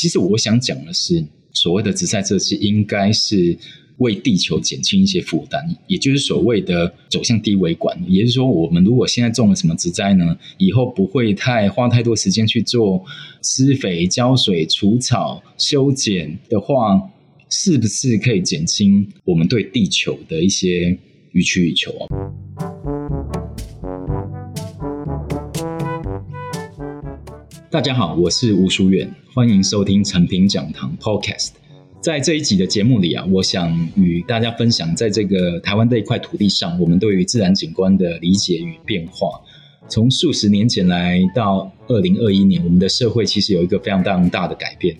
其实我想讲的是，所谓的植栽设计应该是为地球减轻一些负担，也就是所谓的走向低维管。也就是说，我们如果现在种了什么植栽呢，以后不会太花太多时间去做施肥、浇水、除草、修剪的话，是不是可以减轻我们对地球的一些予取予求？大家好，我是吴淑远，欢迎收听诚品讲堂 Podcast。在这一集的节目里啊，我想与大家分享，在这个台湾这一块土地上，我们对于自然景观的理解与变化。从数十年前来到二零二一年，我们的社会其实有一个非常非常大的改变。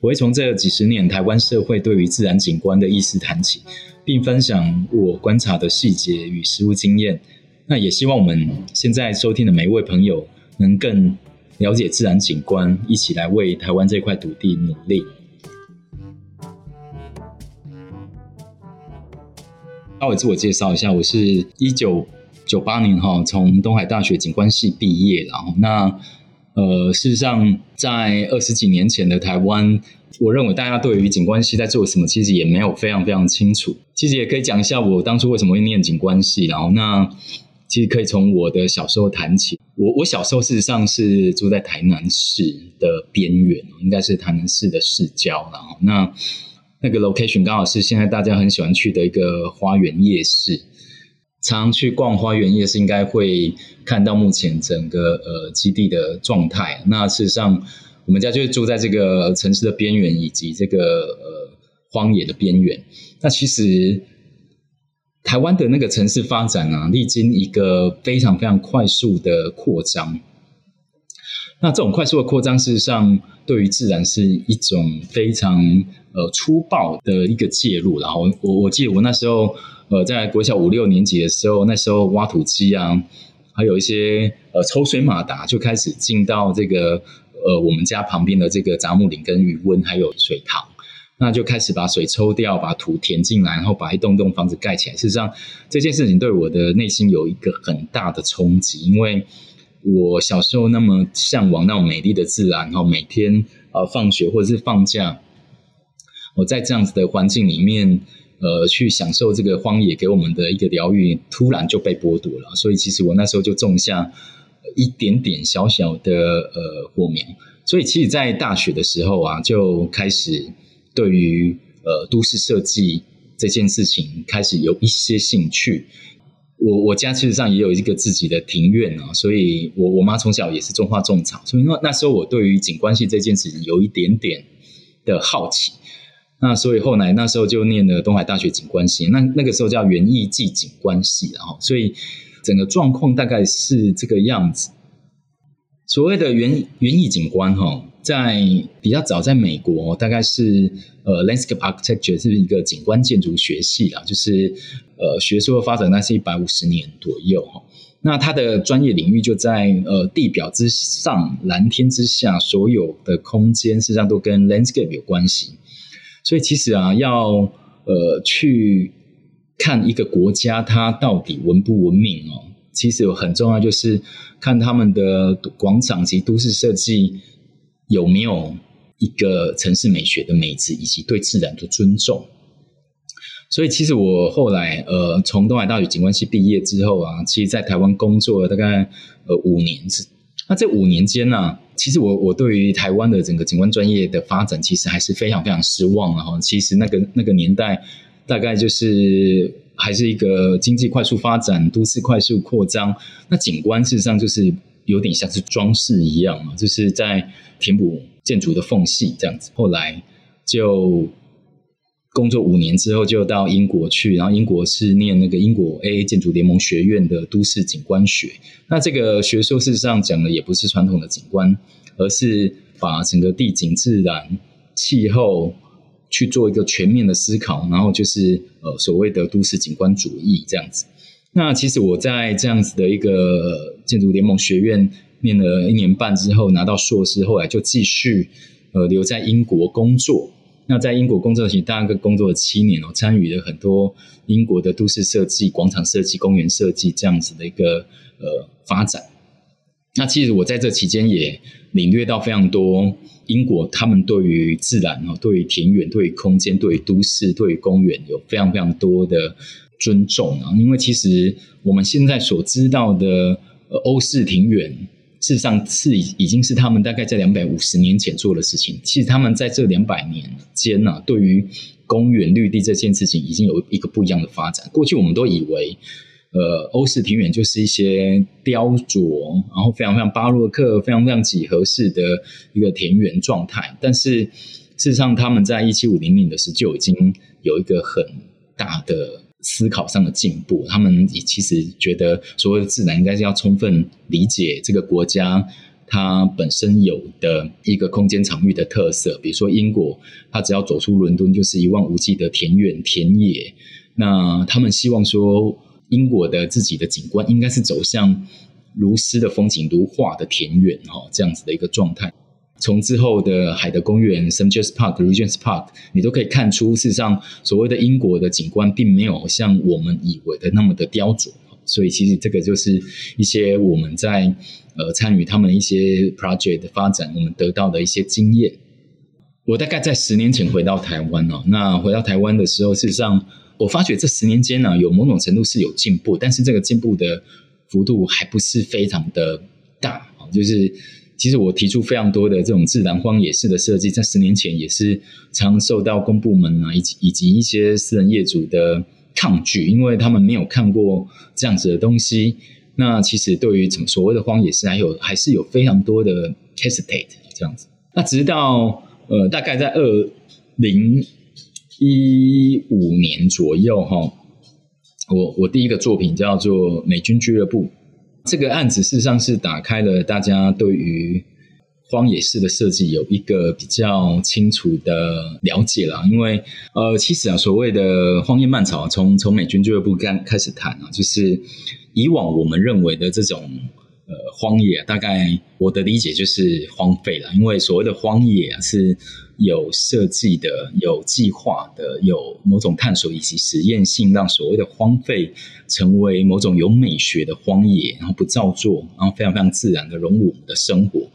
我会从这几十年台湾社会对于自然景观的意识谈起，并分享我观察的细节与实务经验。那也希望我们现在收听的每一位朋友能更了解自然景观，一起来为台湾这块土地努力。稍微自我介绍一下，我是一九九八年哈从东海大学景观系毕业，然后那呃事实上在二十几年前的台湾，我认为大家对于景观系在做什么，其实也没有非常非常清楚。其实也可以讲一下我当初为什么会念景观系，然后那其实可以从我的小时候谈起。我我小时候事实上是住在台南市的边缘，应该是台南市的市郊，然后那那个 location 刚好是现在大家很喜欢去的一个花园夜市。常去逛花园夜市，应该会看到目前整个呃基地的状态。那事实上，我们家就是住在这个城市的边缘，以及这个呃荒野的边缘。那其实。台湾的那个城市发展啊，历经一个非常非常快速的扩张。那这种快速的扩张，事实上对于自然是一种非常呃粗暴的一个介入。然后我我记得我那时候呃在国小五六年级的时候，那时候挖土机啊，还有一些呃抽水马达就开始进到这个呃我们家旁边的这个杂木林跟鱼温还有水塘。那就开始把水抽掉，把土填进来，然后把一栋栋房子盖起来。事实上，这件事情对我的内心有一个很大的冲击，因为我小时候那么向往那种美丽的自然，然后每天呃放学或者是放假，我在这样子的环境里面，呃，去享受这个荒野给我们的一个疗愈，突然就被剥夺了。所以，其实我那时候就种下一点点小小的呃火苗。所以，其实，在大学的时候啊，就开始。对于呃都市设计这件事情开始有一些兴趣，我我家其实上也有一个自己的庭院啊，所以我我妈从小也是种花种草，所以那那时候我对于景观系这件事情有一点点的好奇，那所以后来那时候就念了东海大学景观系，那那个时候叫园艺暨景观系，然后所以整个状况大概是这个样子。所谓的园园艺景观哈。在比较早，在美国大概是呃，landscape architecture 是一个景观建筑学系啦，就是呃，学术的发展那是一百五十年左右哈。那它的专业领域就在呃地表之上、蓝天之下，所有的空间实际上都跟 landscape 有关系。所以其实啊，要呃去看一个国家它到底文不文明哦，其实有很重要就是看他们的广场及都市设计。有没有一个城市美学的美质，以及对自然的尊重？所以，其实我后来呃，从东海大学景观系毕业之后啊，其实在台湾工作了大概呃五年。那这五年间呢、啊，其实我我对于台湾的整个景观专业的发展，其实还是非常非常失望的哈。其实那个那个年代，大概就是还是一个经济快速发展、都市快速扩张，那景观事实上就是。有点像是装饰一样嘛，就是在填补建筑的缝隙这样子。后来就工作五年之后，就到英国去，然后英国是念那个英国 AA 建筑联盟学院的都市景观学。那这个学说事实上讲的也不是传统的景观，而是把整个地景、自然、气候去做一个全面的思考，然后就是呃所谓的都市景观主义这样子。那其实我在这样子的一个建筑联盟学院念了一年半之后拿到硕士，后来就继续呃留在英国工作。那在英国工作期大概工作了七年哦，参与了很多英国的都市设计、广场设计、公园设计这样子的一个呃发展。那其实我在这期间也领略到非常多英国他们对于自然啊、对于田园、对于空间、对于都市、对于公园有非常非常多的尊重啊。因为其实我们现在所知道的欧式庭园，事实上是已经是他们大概在两百五十年前做的事情。其实他们在这两百年间呢、对于公园绿地这件事情，已经有一个不一样的发展。过去我们都以为。呃，欧式庭园就是一些雕琢，然后非常非常巴洛克、非常非常几何式的一个田园状态。但是事实上，他们在一七五零年的时候就已经有一个很大的思考上的进步。他们也其实觉得，所谓的自然应该是要充分理解这个国家它本身有的一个空间场域的特色。比如说英国，它只要走出伦敦，就是一望无际的田园田野。那他们希望说。英国的自己的景观应该是走向如诗的风景、如画的田园哈，这样子的一个状态。从之后的海德公园、St. James Park、Regent's Park，你都可以看出，事实上所谓的英国的景观并没有像我们以为的那么的雕琢。所以，其实这个就是一些我们在呃参与他们一些 project 的发展，我们得到的一些经验。我大概在十年前回到台湾哦，那回到台湾的时候，事实上。我发觉这十年间呢、啊，有某种程度是有进步，但是这个进步的幅度还不是非常的大。就是其实我提出非常多的这种自然荒野式的设计，在十年前也是常受到公部门啊以及以及一些私人业主的抗拒，因为他们没有看过这样子的东西。那其实对于什么所谓的荒野式，还有还是有非常多的 hesitate 这样子。那直到呃大概在二零。一五年左右，哈，我我第一个作品叫做《美军俱乐部》。这个案子事实上是打开了大家对于荒野式的设计有一个比较清楚的了解了。因为呃，其实啊，所谓的荒野漫草，从从美军俱乐部刚开始谈啊，就是以往我们认为的这种。呃，荒野大概我的理解就是荒废了，因为所谓的荒野是有设计的、有计划的、有某种探索以及实验性，让所谓的荒废成为某种有美学的荒野，然后不造作，然后非常非常自然的融入我们的生活。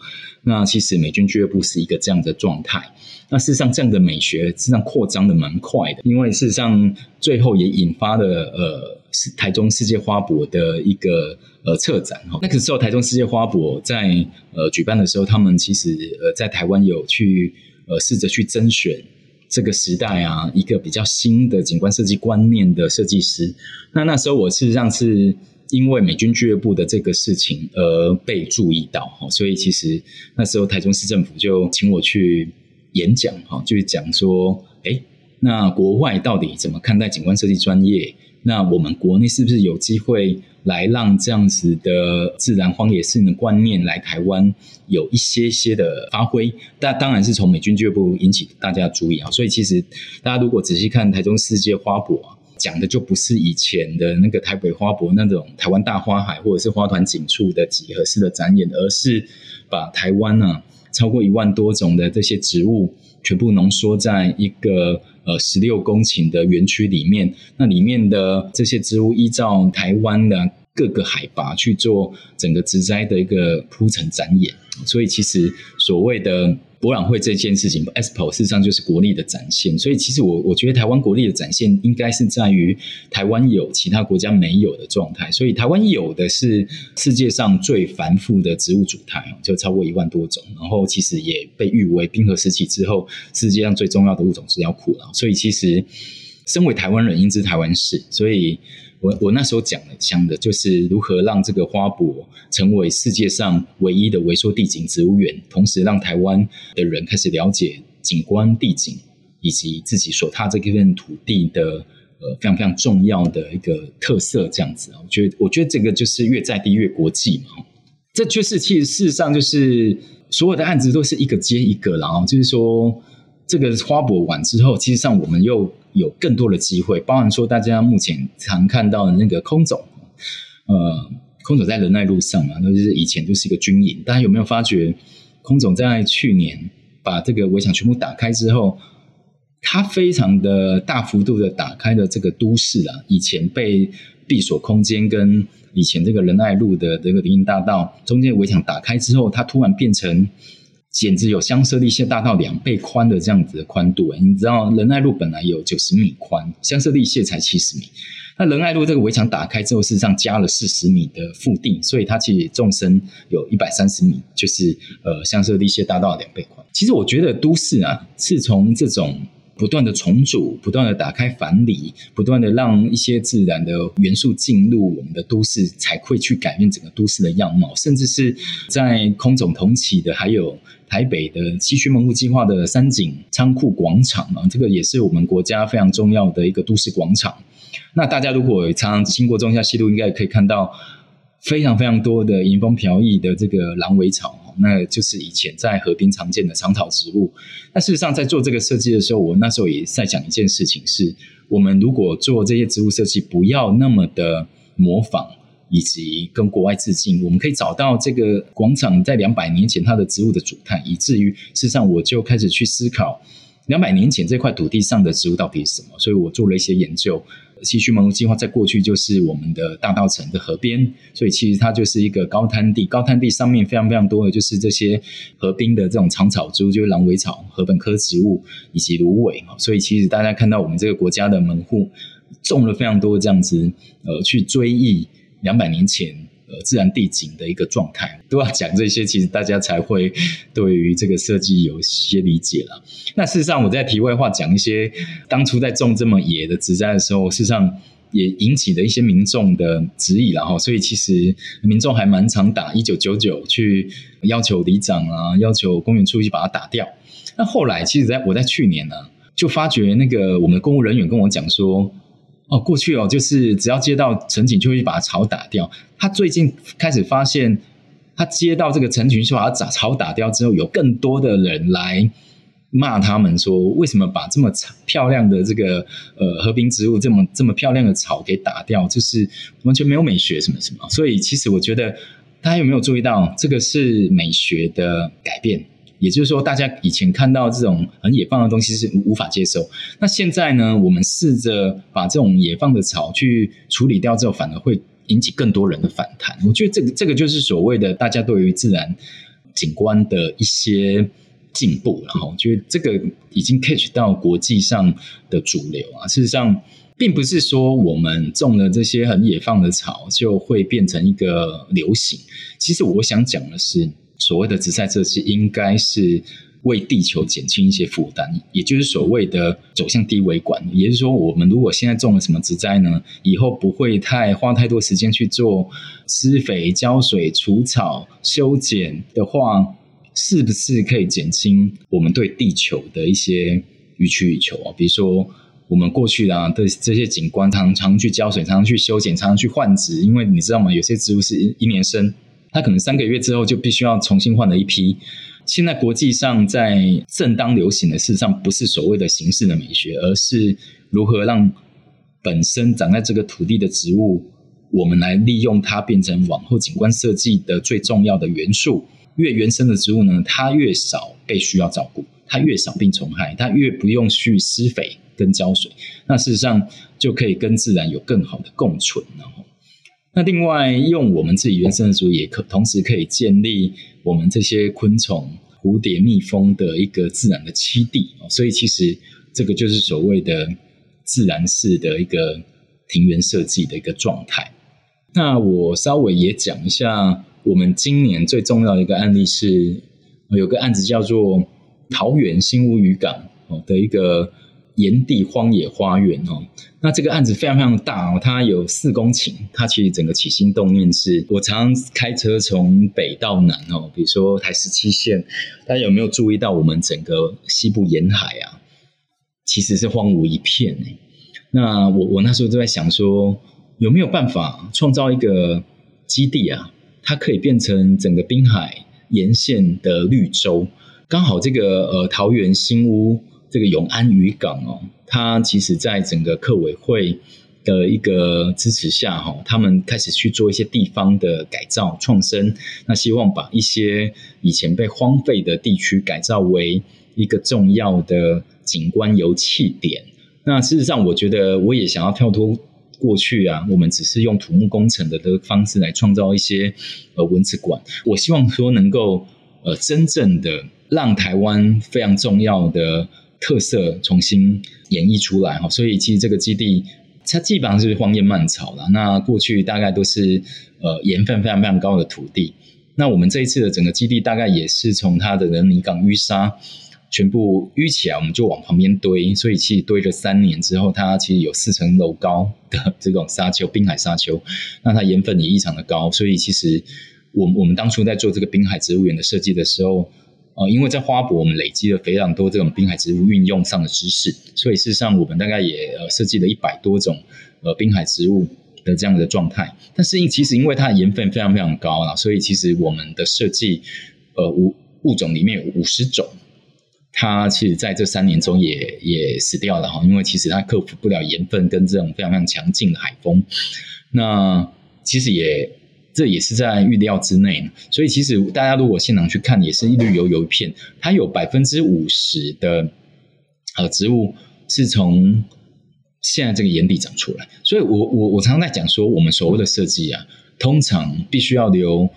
那其实美军俱乐部是一个这样的状态。那事实上，这样的美学实际上扩张的蛮快的，因为事实上最后也引发了呃，台中世界花博的一个呃策展哈。那个时候台中世界花博在呃举办的时候，他们其实呃在台湾有去呃试着去甄选这个时代啊一个比较新的景观设计观念的设计师。那那时候我事实上是因为美军俱乐部的这个事情而被注意到哈，所以其实那时候台中市政府就请我去。演讲哈，就是讲说，诶，那国外到底怎么看待景观设计专业？那我们国内是不是有机会来让这样子的自然荒野式的观念来台湾有一些些的发挥？但当然是从美军俱乐部引起大家注意啊。所以其实大家如果仔细看台中世界花博，讲的就不是以前的那个台北花博那种台湾大花海或者是花团锦簇的几何式的展演，而是把台湾呢、超过一万多种的这些植物，全部浓缩在一个呃十六公顷的园区里面。那里面的这些植物，依照台湾的各个海拔去做整个植栽的一个铺陈展演。所以，其实所谓的。博览会这件事情，Expo 事实上就是国力的展现，所以其实我我觉得台湾国力的展现应该是在于台湾有其他国家没有的状态，所以台湾有的是世界上最繁复的植物组态，就超过一万多种，然后其实也被誉为冰河时期之后世界上最重要的物种资料库了，所以其实身为台湾人应知台湾事，所以。我我那时候讲的讲的就是如何让这个花博成为世界上唯一的微缩地景植物园，同时让台湾的人开始了解景观地景以及自己所踏这片土地的呃非常非常重要的一个特色，这样子啊，我觉得我觉得这个就是越在地越国际嘛，这就是其实事实上就是所有的案子都是一个接一个，然后就是说这个花博完之后，其实上我们又。有更多的机会，包含说大家目前常看到的那个空总，呃，空总在仁爱路上嘛，那就是以前就是一个军营。大家有没有发觉，空总在去年把这个围墙全部打开之后，它非常的大幅度的打开了这个都市啊，以前被闭锁空间跟以前这个仁爱路的这个林荫大道中间围墙打开之后，它突然变成简直有香榭丽榭大到两倍宽的这样子的宽度。你知道仁爱路本来有九十米宽，香榭丽榭才七十米。那仁爱路这个围墙打开之后，事实上加了四十米的腹地，所以它其实纵深有一百三十米，就是呃香榭丽榭大道两倍宽。其实我觉得都市啊，是从这种不断的重组、不断的打开藩篱、不断的让一些自然的元素进入我们的都市，才会去改变整个都市的样貌。甚至是在空总同起的，还有台北的西区门户计划的三井仓库广场啊，这个也是我们国家非常重要的一个都市广场。那大家如果常常经过忠孝西路，应该可以看到非常非常多的迎风飘逸的这个狼尾草，那就是以前在河滨常见的长草植物。那事实上，在做这个设计的时候，我那时候也在讲一件事情：是我们如果做这些植物设计，不要那么的模仿，以及跟国外致敬，我们可以找到这个广场在两百年前它的植物的主态，以至于事实上我就开始去思考两百年前这块土地上的植物到底是什么。所以我做了一些研究。西区门户计划在过去就是我们的大道城的河边，所以其实它就是一个高滩地。高滩地上面非常非常多的就是这些河滨的这种长草株，就是狼尾草、禾本科植物以及芦苇。所以其实大家看到我们这个国家的门户种了非常多这样子，呃，去追忆两百年前。自然地景的一个状态，都要讲这些，其实大家才会对于这个设计有些理解了。那事实上，我在题外话讲一些当初在种这么野的植栽的时候，事实上也引起了一些民众的质疑了哈。所以其实民众还蛮常打一九九九去要求里长啊，要求公园处去把它打掉。那后来，其实在我在去年呢，就发觉那个我们的公务人员跟我讲说。哦，过去哦，就是只要接到陈景，就会把草打掉。他最近开始发现，他接到这个陈情，就把它草打掉之后，有更多的人来骂他们说，为什么把这么漂亮的这个呃和平植物，这么这么漂亮的草给打掉，就是完全没有美学什么什么。所以其实我觉得，大家有没有注意到，这个是美学的改变？也就是说，大家以前看到这种很野放的东西是无法接受。那现在呢，我们试着把这种野放的草去处理掉之后，反而会引起更多人的反弹。我觉得这个这个就是所谓的大家对于自然景观的一些进步。然后，我觉得这个已经 catch 到国际上的主流啊。事实上，并不是说我们种了这些很野放的草就会变成一个流行。其实我想讲的是。所谓的植栽设计，应该是为地球减轻一些负担，也就是所谓的走向低维管。也就是说，我们如果现在种了什么植栽呢，以后不会太花太多时间去做施肥、浇水、除草、修剪的话，是不是可以减轻我们对地球的一些予取予求啊？比如说，我们过去啊的这些景观，常常去浇水，常常去修剪，常常去换植，因为你知道吗？有些植物是一年生。它可能三个月之后就必须要重新换了一批。现在国际上在正当流行的，事实上不是所谓的形式的美学，而是如何让本身长在这个土地的植物，我们来利用它变成往后景观设计的最重要的元素。越原生的植物呢，它越少被需要照顾，它越少病虫害，它越不用去施肥跟浇水，那事实上就可以跟自然有更好的共存。然后。那另外，用我们自己原生的植物，也可同时可以建立我们这些昆虫、蝴蝶、蜜蜂的一个自然的栖地。所以，其实这个就是所谓的自然式的一个庭园设计的一个状态。那我稍微也讲一下，我们今年最重要的一个案例是，有个案子叫做桃园新屋渔港哦的一个。盐地荒野花园哦，那这个案子非常非常大哦，它有四公顷。它其实整个起心动念是，我常常开车从北到南哦，比如说台十七线，大家有没有注意到我们整个西部沿海啊，其实是荒芜一片诶。那我我那时候就在想说，有没有办法创造一个基地啊，它可以变成整个滨海沿线的绿洲，刚好这个呃桃园新屋。这个永安渔港哦，它其实在整个客委会的一个支持下哈，他们开始去做一些地方的改造创生，那希望把一些以前被荒废的地区改造为一个重要的景观游憩点。那事实上，我觉得我也想要跳脱过去啊，我们只是用土木工程的的方式来创造一些呃文字馆。我希望说能够呃真正的让台湾非常重要的特色重新演绎出来哈。所以其实这个基地它基本上是荒烟蔓草了。那过去大概都是呃盐分非常非常高的土地。那我们这一次的整个基地大概也是从它的泥港淤沙。全部淤起来，我们就往旁边堆，所以其实堆了三年之后，它其实有四层楼高的这种沙丘，滨海沙丘，那它盐分也异常的高，所以其实我我们当初在做这个滨海植物园的设计的时候，呃，因为在花博我们累积了非常多这种滨海植物运用上的知识，所以事实上我们大概也呃设计了一百多种呃滨海植物的这样的状态，但是因其实因为它的盐分非常非常高啦，所以其实我们的设计呃物物种里面有五十种。它其实在这三年中也也死掉了哈，因为其实它克服不了盐分跟这种非常非常强劲的海风。那其实也这也是在预料之内，所以其实大家如果现场去看，也是一绿油油一片。它有百分之五十的呃植物是从现在这个眼底长出来，所以我我我常常在讲说，我们所谓的设计啊，通常必须要留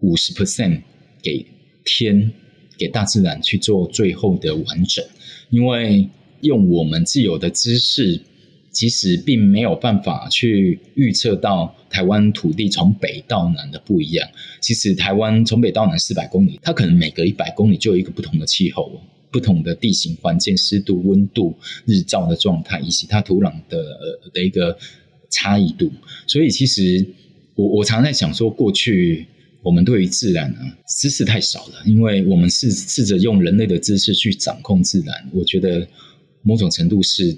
五十 percent 给天。给大自然去做最后的完整，因为用我们既有的知识，其实并没有办法去预测到台湾土地从北到南的不一样。其实台湾从北到南四百公里，它可能每隔一百公里就有一个不同的气候、不同的地形环境、湿度、温度、日照的状态，以及它土壤的呃的一个差异度。所以，其实我我常在想说，过去。我们对于自然啊，知识太少了，因为我们试试着用人类的知识去掌控自然，我觉得某种程度是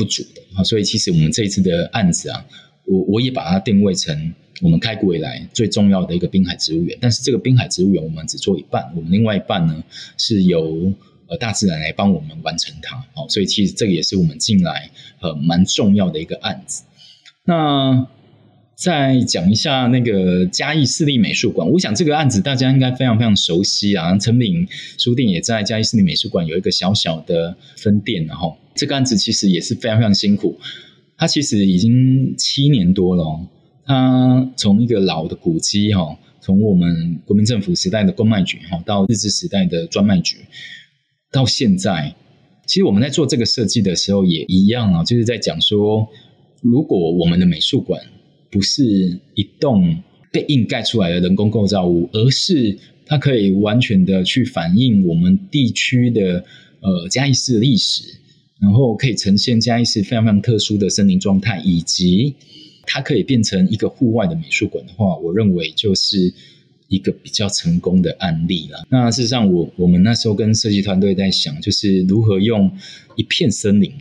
不足的啊。所以其实我们这一次的案子啊，我我也把它定位成我们开国以来最重要的一个滨海植物园。但是这个滨海植物园我们只做一半，我们另外一半呢是由呃大自然来帮我们完成它。哦，所以其实这个也是我们近来呃蛮重要的一个案子。那。再讲一下那个嘉义市立美术馆，我想这个案子大家应该非常非常熟悉啊。陈敏书店也在嘉义市立美术馆有一个小小的分店，然后这个案子其实也是非常非常辛苦。它其实已经七年多了，它从一个老的古迹哈，从我们国民政府时代的公卖局哈，到日治时代的专卖局，到现在，其实我们在做这个设计的时候也一样啊，就是在讲说，如果我们的美术馆。不是一栋被硬盖出来的人工构造物，而是它可以完全的去反映我们地区的呃嘉义市的历史，然后可以呈现嘉义市非常非常特殊的森林状态，以及它可以变成一个户外的美术馆的话，我认为就是一个比较成功的案例了。那事实上我，我我们那时候跟设计团队在想，就是如何用一片森林。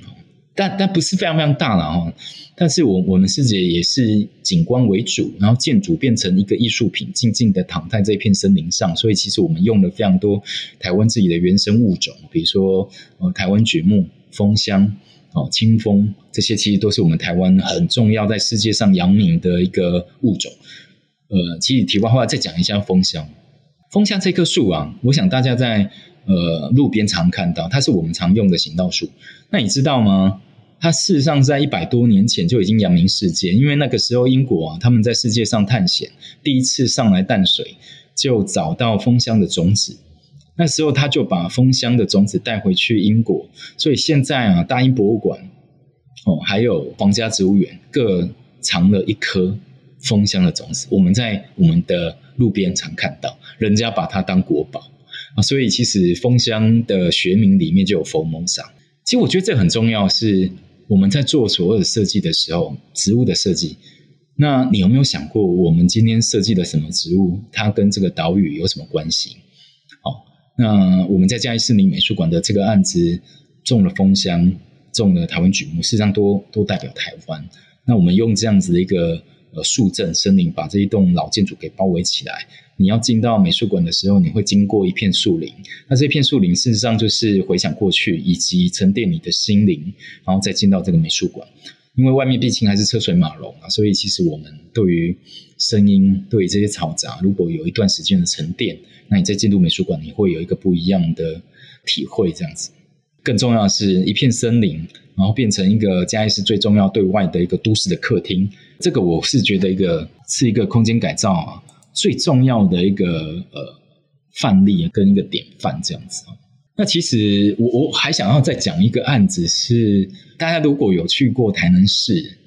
但但不是非常非常大了哈，但是我我们世界也是景观为主，然后建筑变成一个艺术品，静静的躺在这片森林上。所以其实我们用了非常多台湾自己的原生物种，比如说呃台湾榉木、枫香、哦清枫，这些其实都是我们台湾很重要在世界上扬名的一个物种。呃，其实题外话再讲一下枫香，枫香这棵树啊，我想大家在呃路边常看到，它是我们常用的行道树。那你知道吗？它事实上在一百多年前就已经扬名世界，因为那个时候英国啊，他们在世界上探险，第一次上来淡水就找到枫香的种子，那时候他就把枫香的种子带回去英国，所以现在啊，大英博物馆哦，还有皇家植物园各藏了一颗枫香的种子，我们在我们的路边常看到，人家把它当国宝啊，所以其实蜂箱的学名里面就有 Formosa，其实我觉得这很重要是。我们在做所有的设计的时候，植物的设计，那你有没有想过，我们今天设计的什么植物，它跟这个岛屿有什么关系？好，那我们在嘉义市民美术馆的这个案子，种了蜂箱，种了台湾榉木，事实上都都代表台湾。那我们用这样子的一个呃树镇森林，把这一栋老建筑给包围起来。你要进到美术馆的时候，你会经过一片树林。那这片树林事实上就是回想过去，以及沉淀你的心灵，然后再进到这个美术馆。因为外面毕竟还是车水马龙啊，所以其实我们对于声音、对于这些嘈杂，如果有一段时间的沉淀，那你再进入美术馆，你会有一个不一样的体会。这样子。更重要的是一片森林，然后变成一个嘉义市最重要对外的一个都市的客厅。这个我是觉得一个是一个空间改造啊最重要的一个呃范例跟一个典范这样子。那其实我我还想要再讲一个案子是，大家如果有去过台南市，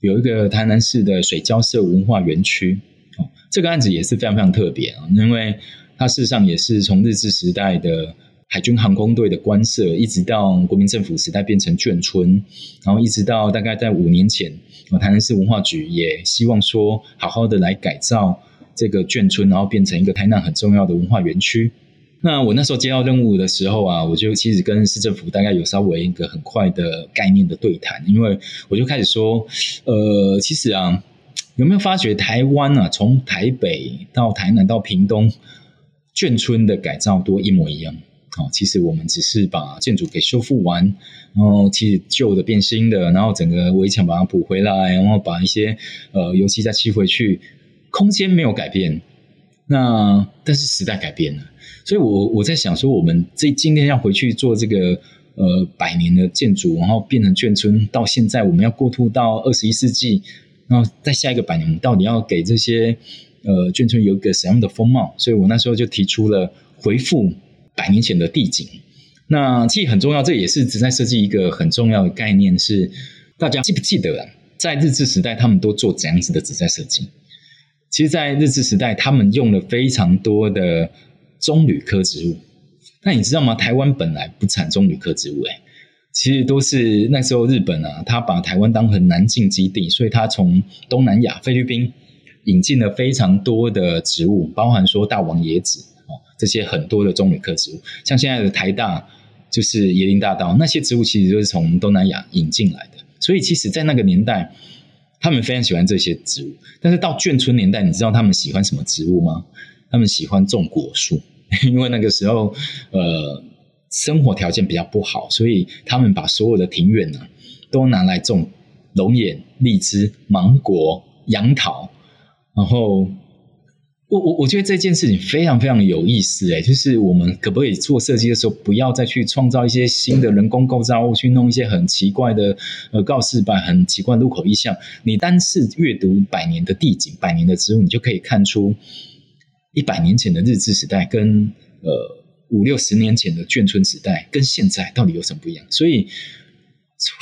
有一个台南市的水交社文化园区哦，这个案子也是非常非常特别啊，因为它事实上也是从日治时代的海军航空队的官舍，一直到国民政府时代变成眷村，然后一直到大概在五年前，台南市文化局也希望说好好的来改造这个眷村，然后变成一个台南很重要的文化园区。那我那时候接到任务的时候啊，我就其实跟市政府大概有稍微一个很快的概念的对谈，因为我就开始说，呃，其实啊，有没有发觉台湾啊，从台北到台南到屏东，眷村的改造都一模一样？哦，其实我们只是把建筑给修复完，然后其实旧的变新的，然后整个围墙把它补回来，然后把一些呃油漆再漆回去，空间没有改变。那但是时代改变了，所以我我在想说，我们这今天要回去做这个呃百年的建筑，然后变成眷村，到现在我们要过渡到二十一世纪，然后在下一个百年，我们到底要给这些呃眷村有一个什么样的风貌？所以我那时候就提出了回复百年前的地景。那其实很重要，这也是职灾设计一个很重要的概念是，大家记不记得啊，在日治时代，他们都做怎样子的职灾设计？其实，在日治时代，他们用了非常多的棕榈科植物。那你知道吗？台湾本来不产棕榈科植物，诶，其实都是那时候日本啊，他把台湾当成南进基地，所以他从东南亚、菲律宾引进了非常多的植物，包含说大王椰子哦，这些很多的棕榈科植物。像现在的台大就是椰林大道，那些植物其实都是从东南亚引进来的。所以，其实，在那个年代。他们非常喜欢这些植物，但是到眷村年代，你知道他们喜欢什么植物吗？他们喜欢种果树，因为那个时候，呃，生活条件比较不好，所以他们把所有的庭院呢，都拿来种龙眼、荔枝、芒果、杨桃，然后。我我我觉得这件事情非常非常有意思诶，就是我们可不可以做设计的时候，不要再去创造一些新的人工构造物，去弄一些很奇怪的呃告示板、很奇怪的路口意象。你单是阅读百年的地景、百年的植物，你就可以看出一百年前的日治时代跟呃五六十年前的眷村时代跟现在到底有什么不一样。所以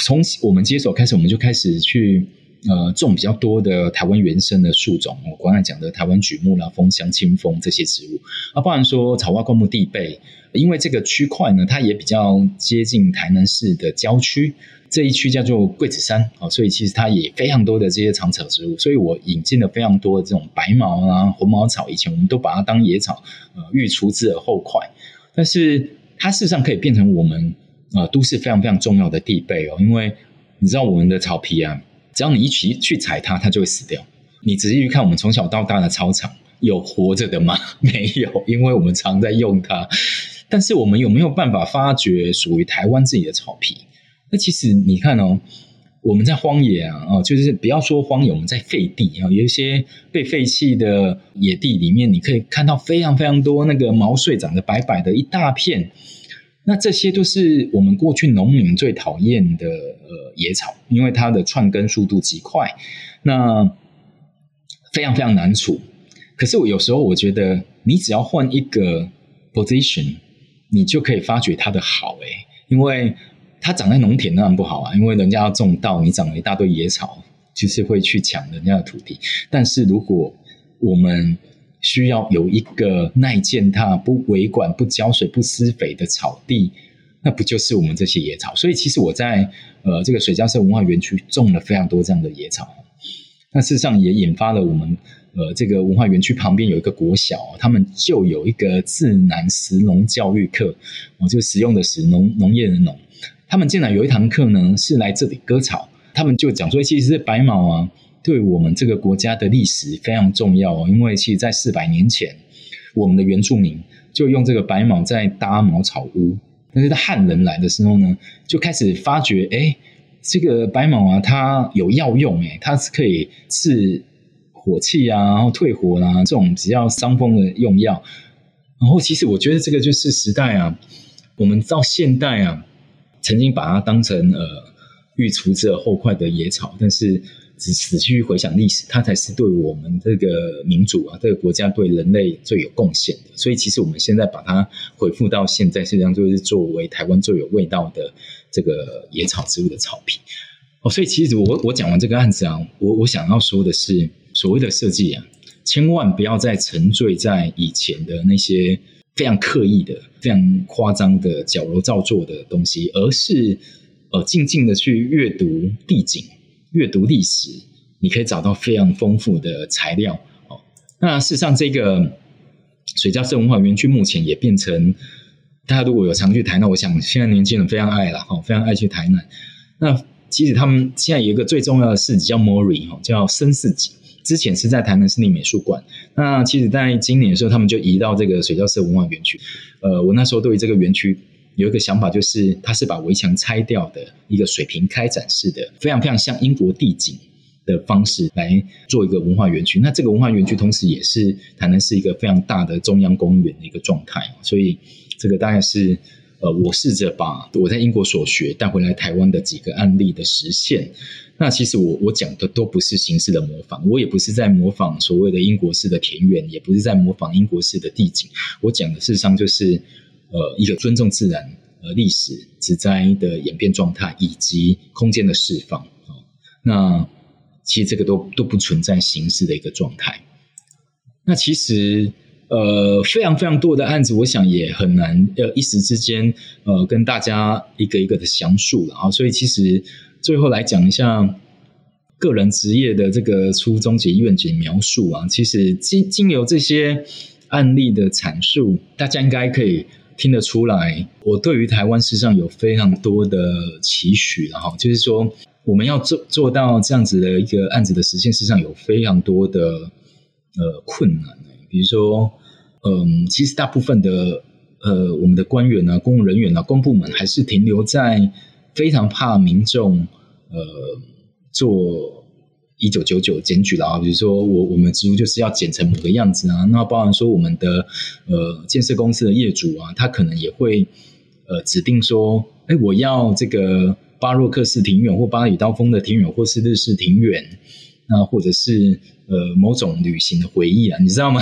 从我们接手开始，我们就开始去。呃，种比较多的台湾原生的树种，我刚才讲的台湾榉木啦、枫香、清风这些植物，啊，包含说草花灌木地被，因为这个区块呢，它也比较接近台南市的郊区，这一区叫做桂子山啊，所以其实它也非常多的这些长草植物，所以我引进了非常多的这种白茅啊、红毛草，以前我们都把它当野草，呃，欲除之而后快，但是它事实上可以变成我们呃都市非常非常重要的地被哦，因为你知道我们的草皮啊。只要你一起去踩它，它就会死掉。你仔细去看，我们从小到大的操场有活着的吗？没有，因为我们常在用它。但是我们有没有办法发掘属于台湾自己的草皮？那其实你看哦，我们在荒野啊，哦，就是不要说荒野，我们在废地啊，有一些被废弃的野地里面，你可以看到非常非常多那个毛穗长得白白的一大片。那这些都是我们过去农民最讨厌的呃野草，因为它的窜根速度极快，那非常非常难除。可是我有时候我觉得，你只要换一个 position，你就可以发觉它的好诶，因为它长在农田当然不好啊，因为人家要种稻，你长了一大堆野草，就是会去抢人家的土地。但是如果我们需要有一个耐践踏、不维管、不浇水、不施肥的草地，那不就是我们这些野草？所以其实我在呃这个水交社文化园区种了非常多这样的野草。那事实上也引发了我们呃这个文化园区旁边有一个国小，他们就有一个自然食农教育课，我就使用的是农农业的农，他们竟然有一堂课呢是来这里割草，他们就讲说，其实是白茅啊。对我们这个国家的历史非常重要哦，因为其实，在四百年前，我们的原住民就用这个白茅在搭茅草屋。但是，在汉人来的时候呢，就开始发觉，哎，这个白茅啊，它有药用，哎，它是可以治火气啊，然后退火啊，这种比较伤风的用药。然后，其实我觉得这个就是时代啊，我们到现代啊，曾经把它当成呃欲除之而后快的野草，但是仔仔细去回想历史，它才是对我们这个民族啊，这个国家对人类最有贡献的。所以其实我们现在把它恢复到现在，实际上就是作为台湾最有味道的这个野草植物的草皮。哦，所以其实我我讲完这个案子啊，我我想要说的是，所谓的设计啊，千万不要再沉醉在以前的那些非常刻意的、非常夸张的矫揉造作的东西，而是呃静静的去阅读地景、阅读历史，你可以找到非常丰富的材料。哦，那事实上，这个水交社文化园区目前也变成大家如果有常去台南，我想现在年轻人非常爱了哈，非常爱去台南。那其实他们现在有一个最重要的市集叫 Mori 哈，叫森四集。之前是在台南市立美术馆。那其实，在今年的时候，他们就移到这个水交社文化园区。呃，我那时候对于这个园区有一个想法，就是它是把围墙拆掉的一个水平开展式的，非常非常像英国地景的方式来做一个文化园区。那这个文化园区同时也是台南市一个非常大的中央公园的一个状态。所以，这个大概是。呃，我试着把我在英国所学带回来台湾的几个案例的实现。那其实我我讲的都不是形式的模仿，我也不是在模仿所谓的英国式的田园，也不是在模仿英国式的地景。我讲的事实上就是呃一个尊重自然、呃历史、植栽的演变状态以及空间的释放。那其实这个都都不存在形式的一个状态。那其实。呃，非常非常多的案子，我想也很难呃一时之间呃跟大家一个一个的详述了啊。所以其实最后来讲一下个人职业的这个初衷及愿景描述啊，其实经经由这些案例的阐述，大家应该可以听得出来，我对于台湾事实上有非常多的期许，然后就是说我们要做做到这样子的一个案子的实现，事实上有非常多的呃困难，比如说。嗯，其实大部分的呃，我们的官员呢、啊、公务人员啊、公部门还是停留在非常怕民众呃做一九九九检举了啊。比如说我我们植物就是要剪成某个样子啊，那包含说我们的呃建设公司的业主啊，他可能也会呃指定说，哎，我要这个巴洛克式庭园或巴里刀锋的庭园，或是日式庭园，那或者是呃某种旅行的回忆啊，你知道吗？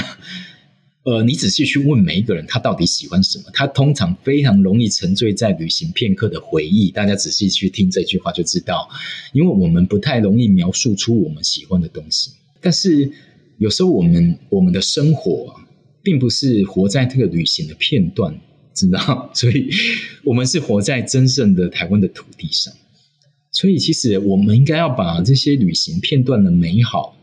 呃，你仔细去问每一个人，他到底喜欢什么？他通常非常容易沉醉在旅行片刻的回忆。大家仔细去听这句话就知道，因为我们不太容易描述出我们喜欢的东西。但是有时候我们我们的生活并不是活在这个旅行的片段，知道？所以我们是活在真正的台湾的土地上。所以其实我们应该要把这些旅行片段的美好。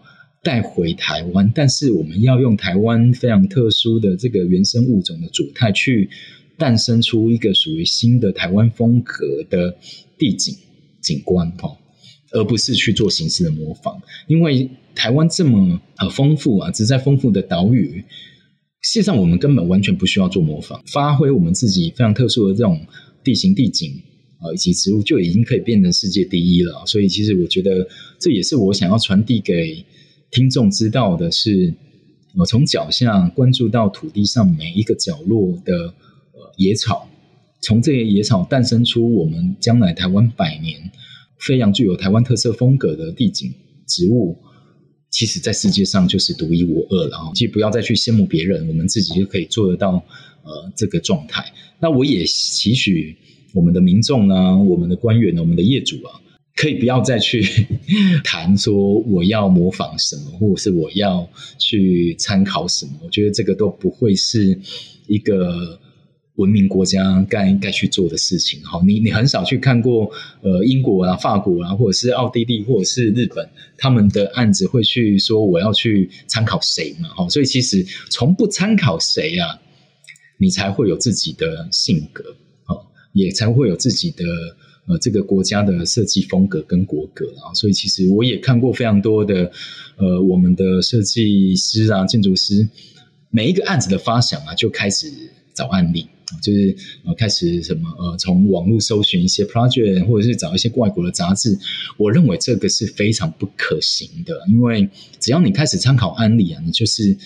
带回台湾，但是我们要用台湾非常特殊的这个原生物种的主态，去诞生出一个属于新的台湾风格的地景景观，而不是去做形式的模仿。因为台湾这么呃丰富啊，只在丰富的岛屿，事实上我们根本完全不需要做模仿，发挥我们自己非常特殊的这种地形地景啊，以及植物，就已经可以变成世界第一了。所以，其实我觉得这也是我想要传递给。听众知道的是，我从脚下关注到土地上每一个角落的呃野草，从这些野草诞生出我们将来台湾百年非常具有台湾特色风格的地景植物，其实在世界上就是独一无二了。其实不要再去羡慕别人，我们自己就可以做得到呃这个状态。那我也期许我们的民众呢，我们的官员呢，我们的业主啊。可以不要再去 谈说我要模仿什么，或者是我要去参考什么。我觉得这个都不会是一个文明国家该该去做的事情。哈，你你很少去看过呃英国啊、法国啊，或者是奥地利，或者是日本他们的案子会去说我要去参考谁嘛？哈，所以其实从不参考谁啊，你才会有自己的性格，好，也才会有自己的。呃，这个国家的设计风格跟国格啊，所以其实我也看过非常多的，呃，我们的设计师啊、建筑师，每一个案子的发想啊，就开始找案例，就是呃，开始什么呃，从网络搜寻一些 project，或者是找一些外国的杂志。我认为这个是非常不可行的，因为只要你开始参考案例啊，你就是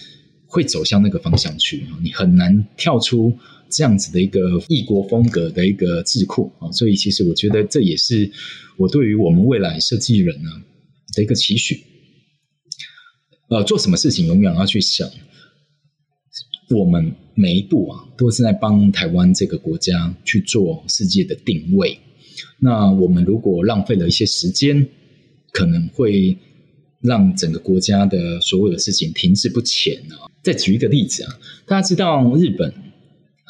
会走向那个方向去，你很难跳出这样子的一个异国风格的一个智库啊。所以，其实我觉得这也是我对于我们未来设计人呢的一个期许。呃，做什么事情永远要去想，我们每一步啊，都是在帮台湾这个国家去做世界的定位。那我们如果浪费了一些时间，可能会让整个国家的所有的事情停滞不前啊。再举一个例子啊，大家知道日本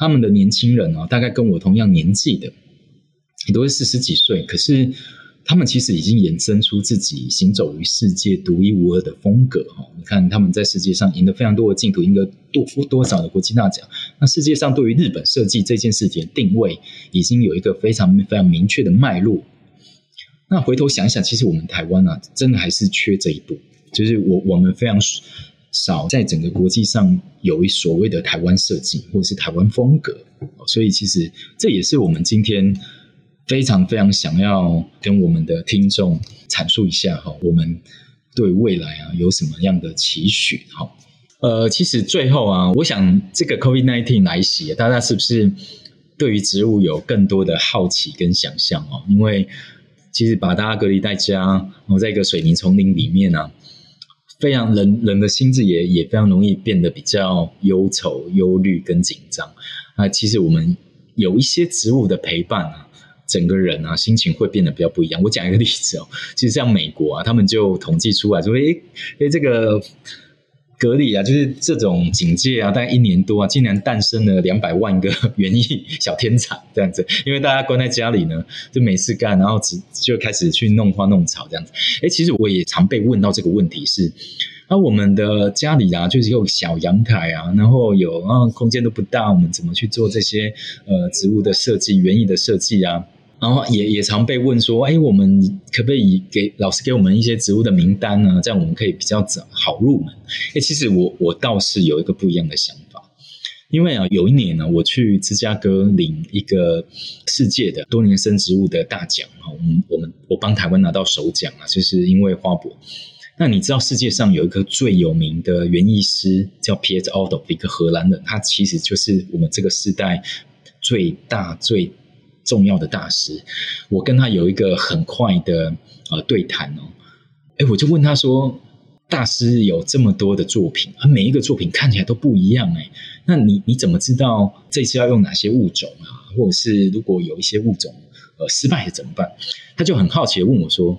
他们的年轻人啊，大概跟我同样年纪的，也都是四十几岁，可是。他们其实已经衍生出自己行走于世界独一无二的风格哈！你看他们在世界上赢得非常多的竞图，赢得多多少的国际大奖。那世界上对于日本设计这件事情的定位，已经有一个非常非常明确的脉络。那回头想一想，其实我们台湾啊，真的还是缺这一步，就是我我们非常少在整个国际上有一所谓的台湾设计或者是台湾风格。所以其实这也是我们今天。非常非常想要跟我们的听众阐述一下哈，我们对未来啊有什么样的期许哈？呃，其实最后啊，我想这个 COVID-19 来袭，大家是不是对于植物有更多的好奇跟想象哦？因为其实把大家隔离在家，然后在一个水泥丛林里面啊，非常人人的心智也也非常容易变得比较忧愁、忧虑跟紧张那。其实我们有一些植物的陪伴啊。整个人啊，心情会变得比较不一样。我讲一个例子哦，其实像美国啊，他们就统计出来说，诶诶，这个隔离啊，就是这种警戒啊，大概一年多啊，竟然诞生了两百万个园艺小天才这样子。因为大家关在家里呢，就没事干，然后只就开始去弄花弄草这样子。诶，其实我也常被问到这个问题是，那我们的家里啊，就是有小阳台啊，然后有啊空间都不大，我们怎么去做这些呃植物的设计、园艺的设计啊？然后也也常被问说，哎，我们可不可以给老师给我们一些植物的名单呢？这样我们可以比较早好入门。哎，其实我我倒是有一个不一样的想法，因为啊，有一年呢，我去芝加哥领一个世界的多年生植物的大奖哈，我们我们我帮台湾拿到首奖啊，就是因为花博。那你知道世界上有一个最有名的园艺师叫 Piet Otto，一个荷兰人，他其实就是我们这个时代最大最。重要的大师，我跟他有一个很快的呃对谈哦，哎，我就问他说：“大师有这么多的作品，而每一个作品看起来都不一样，哎，那你你怎么知道这次要用哪些物种啊？或者是如果有一些物种呃失败了怎么办？”他就很好奇的问我说：“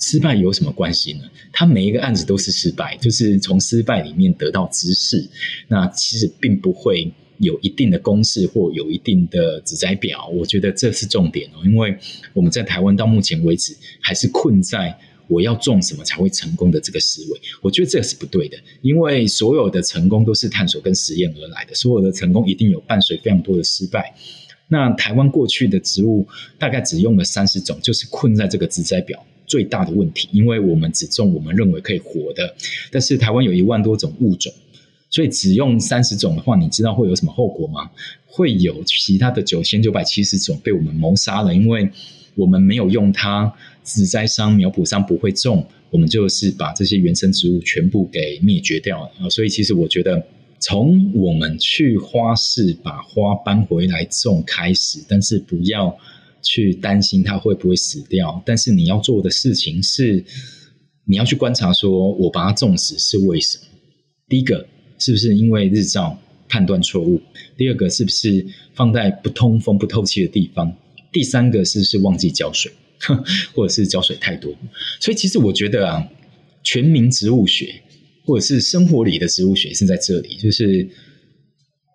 失败有什么关系呢？他每一个案子都是失败，就是从失败里面得到知识，那其实并不会。”有一定的公式或有一定的指摘表，我觉得这是重点哦。因为我们在台湾到目前为止还是困在我要种什么才会成功的这个思维，我觉得这是不对的。因为所有的成功都是探索跟实验而来的，所有的成功一定有伴随非常多的失败。那台湾过去的植物大概只用了三十种，就是困在这个指摘表最大的问题，因为我们只种我们认为可以活的，但是台湾有一万多种物种。所以只用三十种的话，你知道会有什么后果吗？会有其他的九千九百七十种被我们谋杀了，因为我们没有用它，植栽商、苗圃商不会种，我们就是把这些原生植物全部给灭绝掉了！所以其实我觉得，从我们去花市把花搬回来种开始，但是不要去担心它会不会死掉。但是你要做的事情是，你要去观察，说我把它种死是为什么？第一个。是不是因为日照判断错误？第二个是不是放在不通风、不透气的地方？第三个是不是忘记浇水，或者是浇水太多？所以其实我觉得啊，全民植物学或者是生活里的植物学是在这里，就是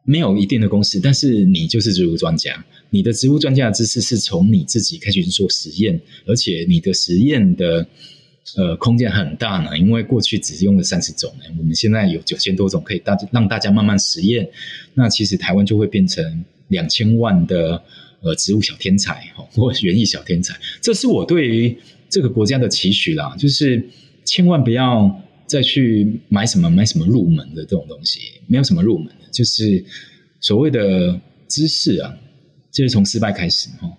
没有一定的公式，但是你就是植物专家，你的植物专家的知识是从你自己开始做实验，而且你的实验的。呃，空间很大呢，因为过去只用了三十种呢，我们现在有九千多种可以大让大家慢慢实验。那其实台湾就会变成两千万的呃植物小天才哈，或园艺小天才。这是我对于这个国家的期许啦，就是千万不要再去买什么买什么入门的这种东西，没有什么入门的，就是所谓的知识啊，就是从失败开始哈。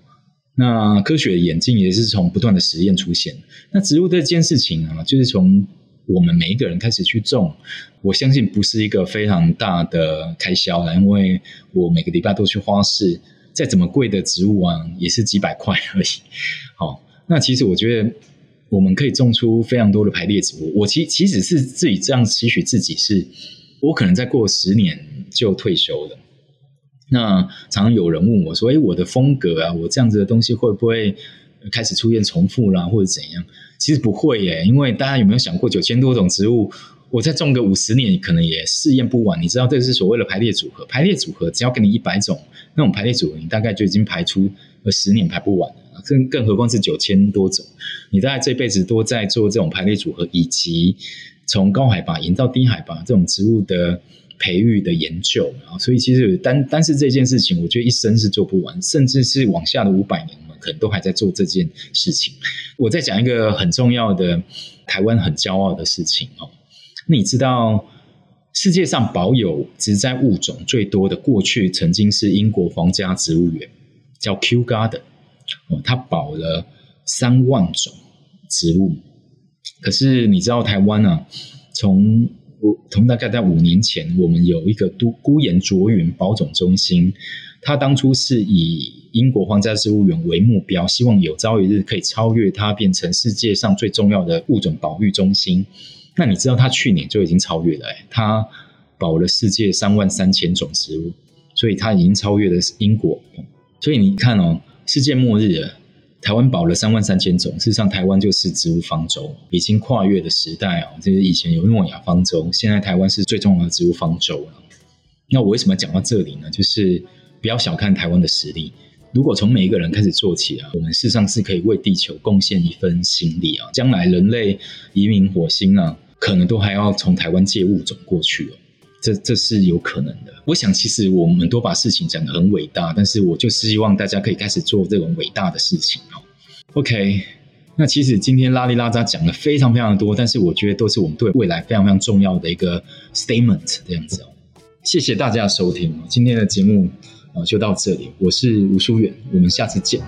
那科学的演进也是从不断的实验出现。那植物这件事情啊，就是从我们每一个人开始去种，我相信不是一个非常大的开销啦，因为我每个礼拜都去花市，再怎么贵的植物啊，也是几百块而已。好，那其实我觉得我们可以种出非常多的排列植物。我其其实是自己这样期许自己是，是我可能再过十年就退休了。那常常有人问我说：“哎，我的风格啊，我这样子的东西会不会开始出现重复啦，或者怎样？”其实不会耶，因为大家有没有想过，九千多种植物，我再种个五十年，可能也试验不完。你知道，这是所谓的排列组合。排列组合只要给你一百种那种排列组合，你大概就已经排出呃十年排不完了。更更何况是九千多种，你大概这辈子都在做这种排列组合，以及从高海拔引到低海拔这种植物的。培育的研究啊，所以其实单单是这件事情，我觉得一生是做不完，甚至是往下的五百年，我们可能都还在做这件事情。我再讲一个很重要的台湾很骄傲的事情哦，你知道世界上保有植栽物种最多的，过去曾经是英国皇家植物园，叫 Kew Garden 哦，它保了三万种植物。可是你知道台湾啊，从从大概在五年前，我们有一个都孤岩卓云保种中心，它当初是以英国皇家植物园为目标，希望有朝一日可以超越它，变成世界上最重要的物种保育中心。那你知道它去年就已经超越了，欸，它保了世界三万三千种植物，所以它已经超越了英国。所以你看哦，世界末日了。台湾保了三万三千种，事实上台湾就是植物方舟，已经跨越的时代哦。就是以前有诺亚方舟，现在台湾是最重要的植物方舟了。那我为什么讲到这里呢？就是不要小看台湾的实力。如果从每一个人开始做起啊，我们事实上是可以为地球贡献一份心力啊。将来人类移民火星啊，可能都还要从台湾借物种过去哦。这这是有可能的。我想，其实我们都把事情讲得很伟大，但是我就希望大家可以开始做这种伟大的事情哦。OK，那其实今天拉里拉扎讲了非常非常的多，但是我觉得都是我们对未来非常非常重要的一个 statement 这样子哦。谢谢大家收听，今天的节目就到这里。我是吴淑远，我们下次见。